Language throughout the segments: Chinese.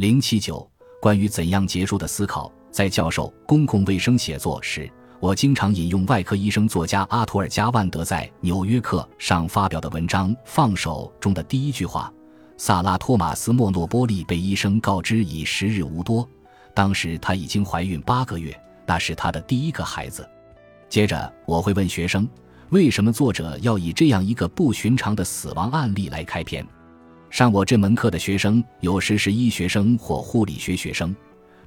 零七九，关于怎样结束的思考，在教授公共卫生写作时，我经常引用外科医生作家阿图尔加万德在《纽约客》上发表的文章《放手》中的第一句话：“萨拉托马斯莫诺波利被医生告知已时日无多，当时她已经怀孕八个月，那是她的第一个孩子。”接着我会问学生。为什么作者要以这样一个不寻常的死亡案例来开篇？上我这门课的学生有时是医学生或护理学学生，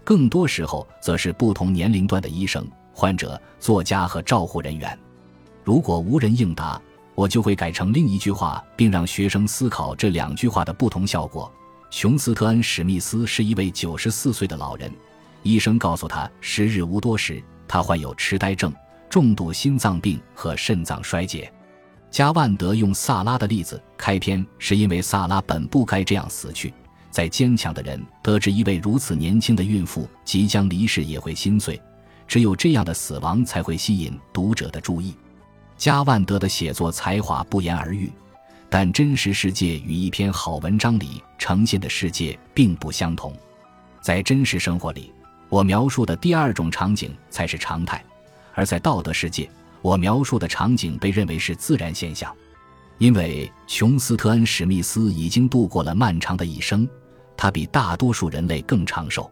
更多时候则是不同年龄段的医生、患者、作家和照护人员。如果无人应答，我就会改成另一句话，并让学生思考这两句话的不同效果。琼斯特恩·史密斯是一位九十四岁的老人，医生告诉他时日无多时，他患有痴呆症。重度心脏病和肾脏衰竭，加万德用萨拉的例子开篇，是因为萨拉本不该这样死去。再坚强的人得知一位如此年轻的孕妇即将离世，也会心碎。只有这样的死亡才会吸引读者的注意。加万德的写作才华不言而喻，但真实世界与一篇好文章里呈现的世界并不相同。在真实生活里，我描述的第二种场景才是常态。而在道德世界，我描述的场景被认为是自然现象，因为琼斯特恩·史密斯已经度过了漫长的一生，他比大多数人类更长寿。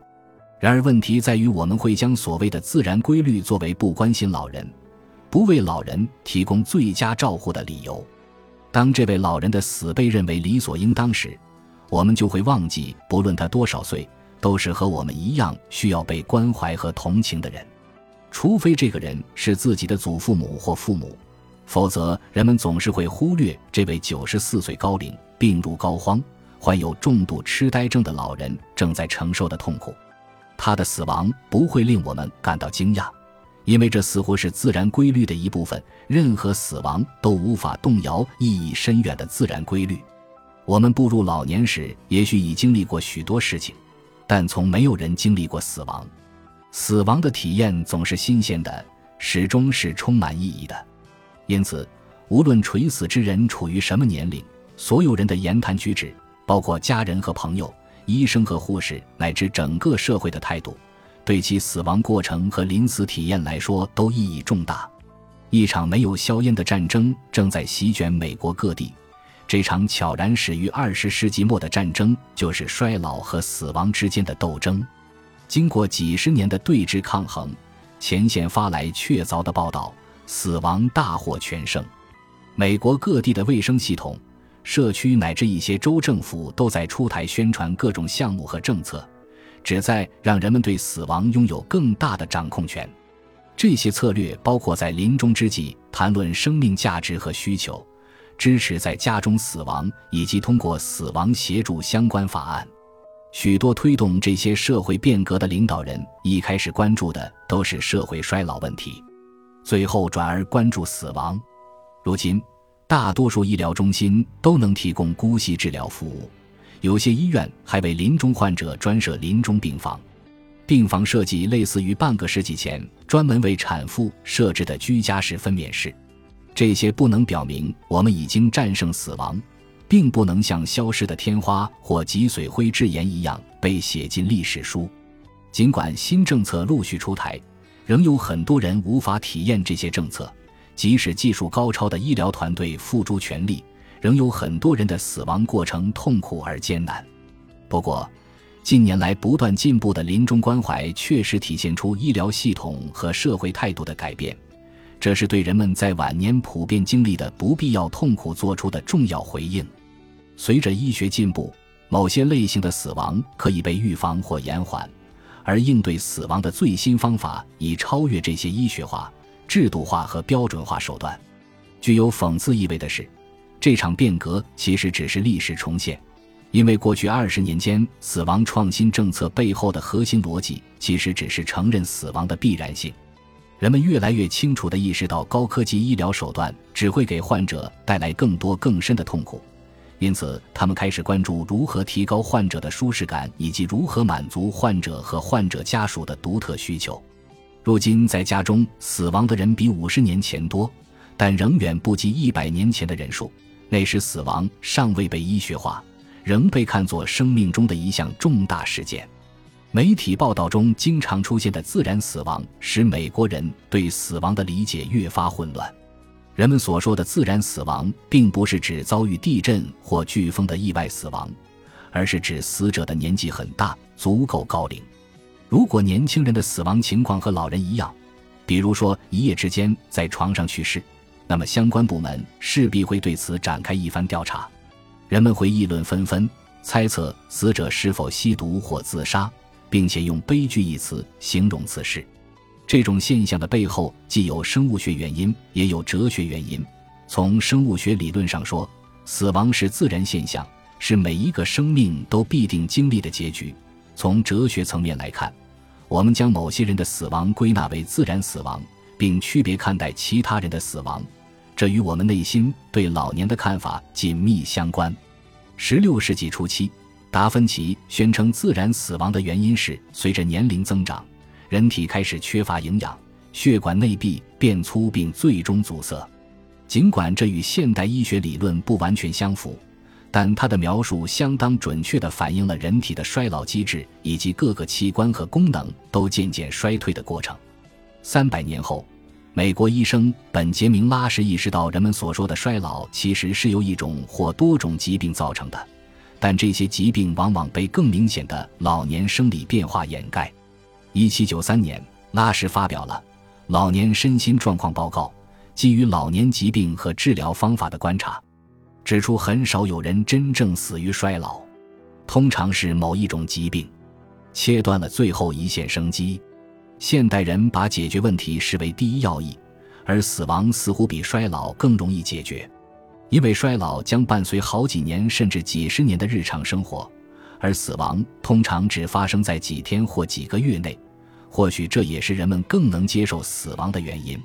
然而，问题在于我们会将所谓的自然规律作为不关心老人、不为老人提供最佳照护的理由。当这位老人的死被认为理所应当时，我们就会忘记，不论他多少岁，都是和我们一样需要被关怀和同情的人。除非这个人是自己的祖父母或父母，否则人们总是会忽略这位九十四岁高龄、病入膏肓、患有重度痴呆症的老人正在承受的痛苦。他的死亡不会令我们感到惊讶，因为这似乎是自然规律的一部分。任何死亡都无法动摇意义深远的自然规律。我们步入老年时，也许已经历过许多事情，但从没有人经历过死亡。死亡的体验总是新鲜的，始终是充满意义的。因此，无论垂死之人处于什么年龄，所有人的言谈举止，包括家人和朋友、医生和护士，乃至整个社会的态度，对其死亡过程和临死体验来说都意义重大。一场没有硝烟的战争正在席卷美国各地。这场悄然始于二十世纪末的战争，就是衰老和死亡之间的斗争。经过几十年的对峙抗衡，前线发来确凿的报道：死亡大获全胜。美国各地的卫生系统、社区乃至一些州政府都在出台宣传各种项目和政策，旨在让人们对死亡拥有更大的掌控权。这些策略包括在临终之际谈论生命价值和需求，支持在家中死亡，以及通过死亡协助相关法案。许多推动这些社会变革的领导人一开始关注的都是社会衰老问题，最后转而关注死亡。如今，大多数医疗中心都能提供姑息治疗服务，有些医院还为临终患者专设临终病房。病房设计类似于半个世纪前专门为产妇设置的居家式分娩室。这些不能表明我们已经战胜死亡。并不能像消失的天花或脊髓灰质炎一样被写进历史书。尽管新政策陆续出台，仍有很多人无法体验这些政策。即使技术高超的医疗团队付诸全力，仍有很多人的死亡过程痛苦而艰难。不过，近年来不断进步的临终关怀确实体现出医疗系统和社会态度的改变。这是对人们在晚年普遍经历的不必要痛苦做出的重要回应。随着医学进步，某些类型的死亡可以被预防或延缓，而应对死亡的最新方法已超越这些医学化、制度化和标准化手段。具有讽刺意味的是，这场变革其实只是历史重现，因为过去二十年间死亡创新政策背后的核心逻辑其实只是承认死亡的必然性。人们越来越清楚地意识到，高科技医疗手段只会给患者带来更多更深的痛苦。因此，他们开始关注如何提高患者的舒适感，以及如何满足患者和患者家属的独特需求。如今，在家中死亡的人比五十年前多，但仍远不及一百年前的人数。那时，死亡尚未被医学化，仍被看作生命中的一项重大事件。媒体报道中经常出现的自然死亡，使美国人对死亡的理解越发混乱。人们所说的自然死亡，并不是指遭遇地震或飓风的意外死亡，而是指死者的年纪很大，足够高龄。如果年轻人的死亡情况和老人一样，比如说一夜之间在床上去世，那么相关部门势必会对此展开一番调查。人们会议论纷纷，猜测死者是否吸毒或自杀，并且用“悲剧”一词形容此事。这种现象的背后既有生物学原因，也有哲学原因。从生物学理论上说，死亡是自然现象，是每一个生命都必定经历的结局。从哲学层面来看，我们将某些人的死亡归纳为自然死亡，并区别看待其他人的死亡，这与我们内心对老年的看法紧密相关。十六世纪初期，达芬奇宣称自然死亡的原因是随着年龄增长，人体开始缺乏营养，血管内壁变粗并最终阻塞。尽管这与现代医学理论不完全相符。但他的描述相当准确地反映了人体的衰老机制以及各个器官和功能都渐渐衰退的过程。三百年后，美国医生本杰明·拉什意识到，人们所说的衰老其实是由一种或多种疾病造成的，但这些疾病往往被更明显的老年生理变化掩盖。一七九三年，拉什发表了《老年身心状况报告》，基于老年疾病和治疗方法的观察。指出，很少有人真正死于衰老，通常是某一种疾病切断了最后一线生机。现代人把解决问题视为第一要义，而死亡似乎比衰老更容易解决，因为衰老将伴随好几年甚至几十年的日常生活，而死亡通常只发生在几天或几个月内。或许这也是人们更能接受死亡的原因。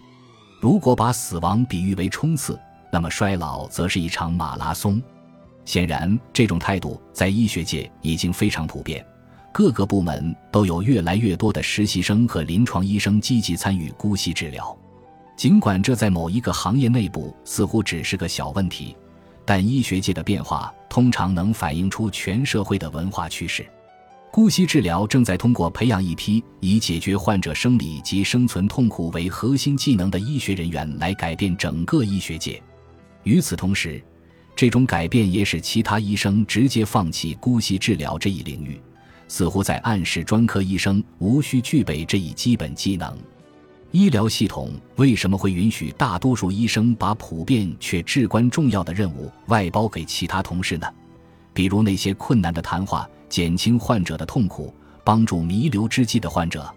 如果把死亡比喻为冲刺，那么衰老则是一场马拉松。显然，这种态度在医学界已经非常普遍，各个部门都有越来越多的实习生和临床医生积极参与姑息治疗。尽管这在某一个行业内部似乎只是个小问题，但医学界的变化通常能反映出全社会的文化趋势。姑息治疗正在通过培养一批以解决患者生理及生存痛苦为核心技能的医学人员来改变整个医学界。与此同时，这种改变也使其他医生直接放弃姑息治疗这一领域，似乎在暗示专科医生无需具备这一基本技能。医疗系统为什么会允许大多数医生把普遍却至关重要的任务外包给其他同事呢？比如那些困难的谈话，减轻患者的痛苦，帮助弥留之际的患者。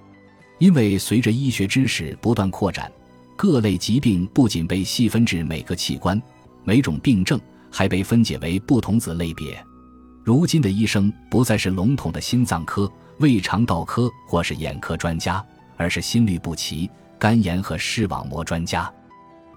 因为随着医学知识不断扩展，各类疾病不仅被细分至每个器官。每种病症还被分解为不同子类别。如今的医生不再是笼统的心脏科、胃肠道科或是眼科专家，而是心律不齐、肝炎和视网膜专家。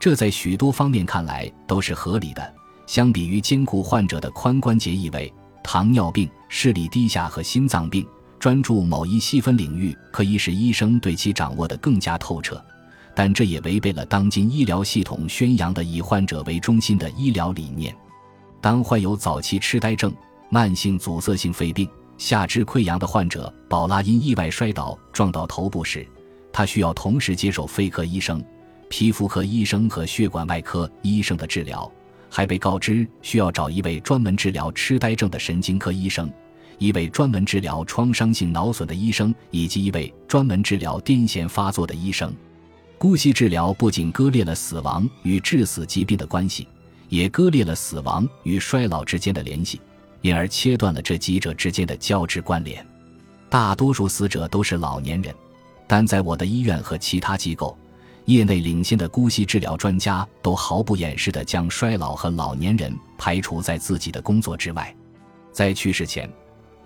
这在许多方面看来都是合理的。相比于兼顾患者的髋关节异位、糖尿病、视力低下和心脏病，专注某一细分领域可以使医生对其掌握得更加透彻。但这也违背了当今医疗系统宣扬的以患者为中心的医疗理念。当患有早期痴呆症、慢性阻塞性肺病、下肢溃疡的患者宝拉因意外摔倒撞到头部时，他需要同时接受肺科医生、皮肤科医生和血管外科医生的治疗，还被告知需要找一位专门治疗痴呆症的神经科医生、一位专门治疗创伤性脑损的医生以及一位专门治疗癫痫发作的医生。姑息治疗不仅割裂了死亡与致死疾病的关系，也割裂了死亡与衰老之间的联系，因而切断了这几者之间的交织关联。大多数死者都是老年人，但在我的医院和其他机构，业内领先的姑息治疗专家都毫不掩饰地将衰老和老年人排除在自己的工作之外。在去世前，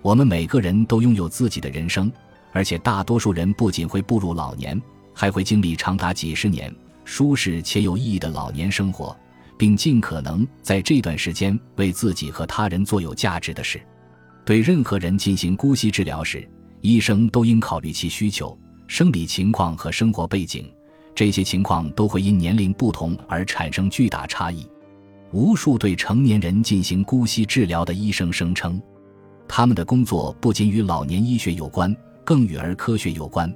我们每个人都拥有自己的人生，而且大多数人不仅会步入老年。还会经历长达几十年舒适且有意义的老年生活，并尽可能在这段时间为自己和他人做有价值的事。对任何人进行姑息治疗时，医生都应考虑其需求、生理情况和生活背景，这些情况都会因年龄不同而产生巨大差异。无数对成年人进行姑息治疗的医生声称，他们的工作不仅与老年医学有关，更与儿科学有关。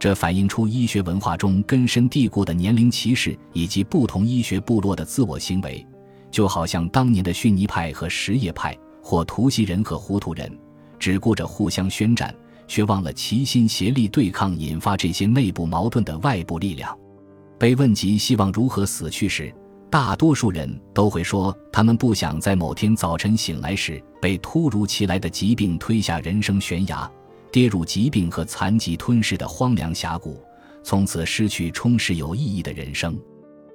这反映出医学文化中根深蒂固的年龄歧视以及不同医学部落的自我行为，就好像当年的逊尼派和什叶派，或图西人和糊涂人，只顾着互相宣战，却忘了齐心协力对抗引发这些内部矛盾的外部力量。被问及希望如何死去时，大多数人都会说，他们不想在某天早晨醒来时被突如其来的疾病推下人生悬崖。跌入疾病和残疾吞噬的荒凉峡谷，从此失去充实有意义的人生。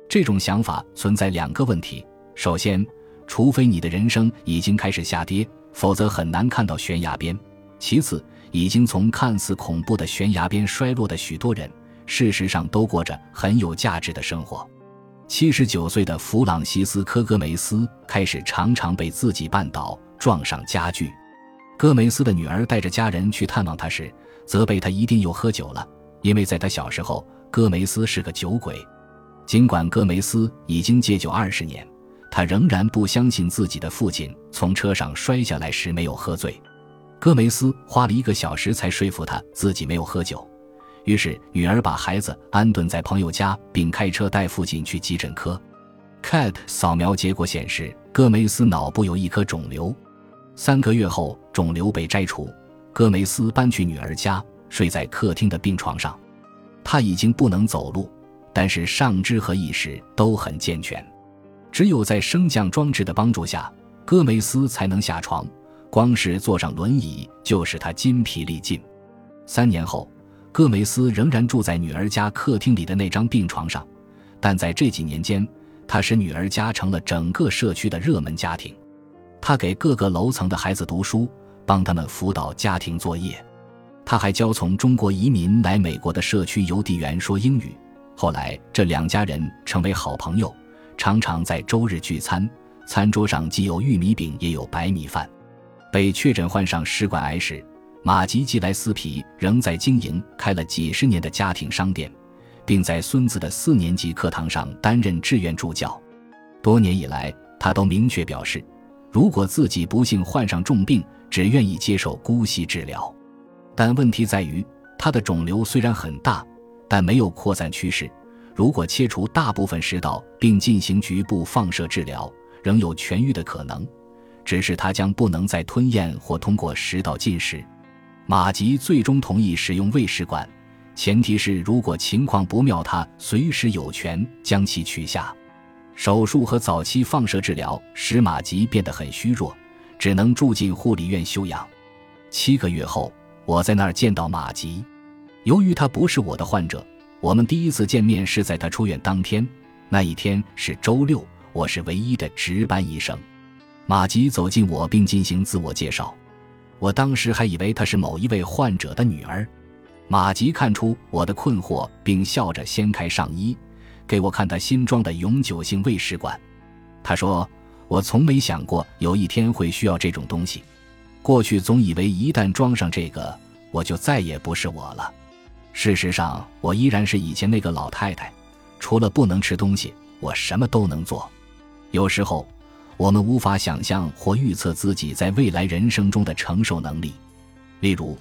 这种想法存在两个问题：首先，除非你的人生已经开始下跌，否则很难看到悬崖边；其次，已经从看似恐怖的悬崖边摔落的许多人，事实上都过着很有价值的生活。七十九岁的弗朗西斯科·戈梅斯开始常常被自己绊倒，撞上家具。戈梅斯的女儿带着家人去探望他时，责备他一定又喝酒了，因为在他小时候，戈梅斯是个酒鬼。尽管戈梅斯已经戒酒二十年，他仍然不相信自己的父亲从车上摔下来时没有喝醉。戈梅斯花了一个小时才说服他自己没有喝酒，于是女儿把孩子安顿在朋友家，并开车带父亲去急诊科。CAT 扫描结果显示，戈梅斯脑部有一颗肿瘤。三个月后，肿瘤被摘除。戈梅斯搬去女儿家，睡在客厅的病床上。他已经不能走路，但是上肢和意识都很健全。只有在升降装置的帮助下，戈梅斯才能下床。光是坐上轮椅就使他筋疲力尽。三年后，戈梅斯仍然住在女儿家客厅里的那张病床上，但在这几年间，他使女儿家成了整个社区的热门家庭。他给各个楼层的孩子读书，帮他们辅导家庭作业。他还教从中国移民来美国的社区邮递员说英语。后来，这两家人成为好朋友，常常在周日聚餐，餐桌上既有玉米饼，也有白米饭。被确诊患上食管癌时，马吉吉莱斯皮仍在经营开了几十年的家庭商店，并在孙子的四年级课堂上担任志愿助教。多年以来，他都明确表示。如果自己不幸患上重病，只愿意接受姑息治疗，但问题在于，他的肿瘤虽然很大，但没有扩散趋势。如果切除大部分食道并进行局部放射治疗，仍有痊愈的可能，只是他将不能再吞咽或通过食道进食。马吉最终同意使用胃食管，前提是如果情况不妙，他随时有权将其取下。手术和早期放射治疗使马吉变得很虚弱，只能住进护理院休养。七个月后，我在那儿见到马吉。由于他不是我的患者，我们第一次见面是在他出院当天。那一天是周六，我是唯一的值班医生。马吉走近我并进行自我介绍，我当时还以为她是某一位患者的女儿。马吉看出我的困惑，并笑着掀开上衣。给我看他新装的永久性胃食管，他说：“我从没想过有一天会需要这种东西。过去总以为一旦装上这个，我就再也不是我了。事实上，我依然是以前那个老太太。除了不能吃东西，我什么都能做。有时候，我们无法想象或预测自己在未来人生中的承受能力。例如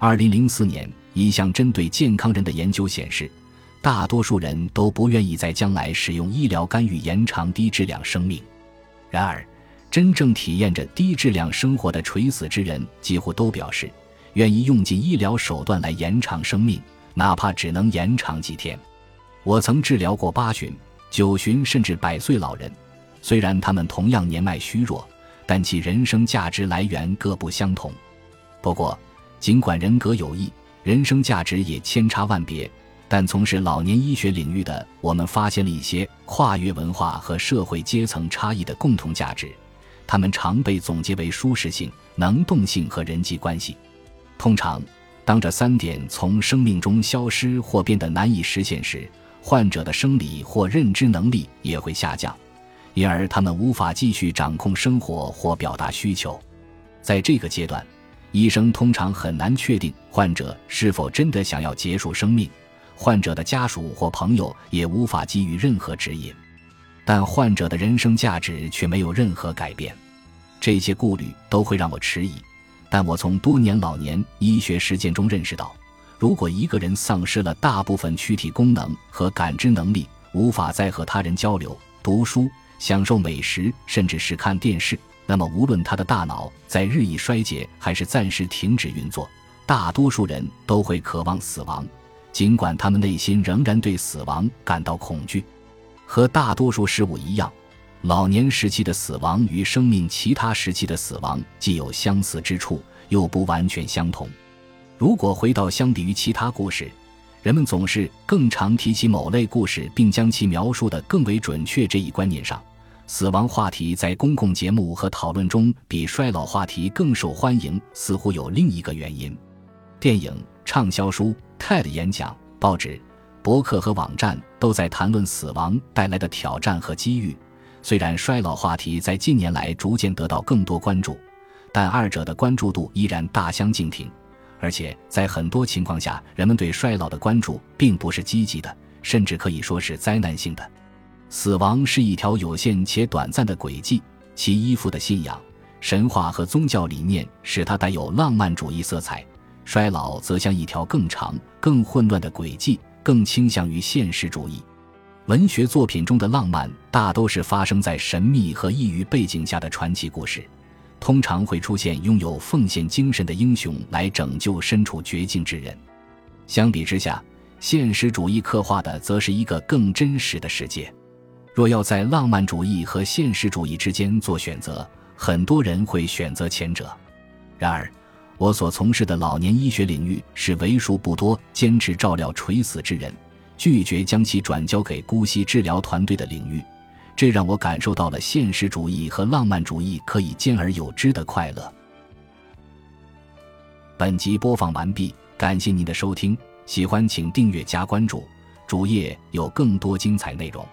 ，2004年一项针对健康人的研究显示。”大多数人都不愿意在将来使用医疗干预延长低质量生命。然而，真正体验着低质量生活的垂死之人几乎都表示，愿意用尽医疗手段来延长生命，哪怕只能延长几天。我曾治疗过八旬、九旬甚至百岁老人，虽然他们同样年迈虚弱，但其人生价值来源各不相同。不过，尽管人格有异，人生价值也千差万别。但从事老年医学领域的我们发现了一些跨越文化和社会阶层差异的共同价值，它们常被总结为舒适性、能动性和人际关系。通常，当这三点从生命中消失或变得难以实现时，患者的生理或认知能力也会下降，因而他们无法继续掌控生活或表达需求。在这个阶段，医生通常很难确定患者是否真的想要结束生命。患者的家属或朋友也无法给予任何指引。但患者的人生价值却没有任何改变。这些顾虑都会让我迟疑，但我从多年老年医学实践中认识到，如果一个人丧失了大部分躯体功能和感知能力，无法再和他人交流、读书、享受美食，甚至是看电视，那么无论他的大脑在日益衰竭还是暂时停止运作，大多数人都会渴望死亡，尽管他们内心仍然对死亡感到恐惧。和大多数事物一样。老年时期的死亡与生命其他时期的死亡既有相似之处，又不完全相同。如果回到相比于其他故事，人们总是更常提起某类故事，并将其描述得更为准确这一观念上，死亡话题在公共节目和讨论中比衰老话题更受欢迎，似乎有另一个原因：电影、畅销书、TED 演讲、报纸、博客和网站都在谈论死亡带来的挑战和机遇。虽然衰老话题在近年来逐渐得到更多关注，但二者的关注度依然大相径庭。而且在很多情况下，人们对衰老的关注并不是积极的，甚至可以说是灾难性的。死亡是一条有限且短暂的轨迹，其依附的信仰、神话和宗教理念使它带有浪漫主义色彩；衰老则像一条更长、更混乱的轨迹，更倾向于现实主义。文学作品中的浪漫大都是发生在神秘和异域背景下的传奇故事，通常会出现拥有奉献精神的英雄来拯救身处绝境之人。相比之下，现实主义刻画的则是一个更真实的世界。若要在浪漫主义和现实主义之间做选择，很多人会选择前者。然而，我所从事的老年医学领域是为数不多坚持照料垂死之人。拒绝将其转交给姑息治疗团队的领域，这让我感受到了现实主义和浪漫主义可以兼而有之的快乐。本集播放完毕，感谢您的收听，喜欢请订阅加关注，主页有更多精彩内容。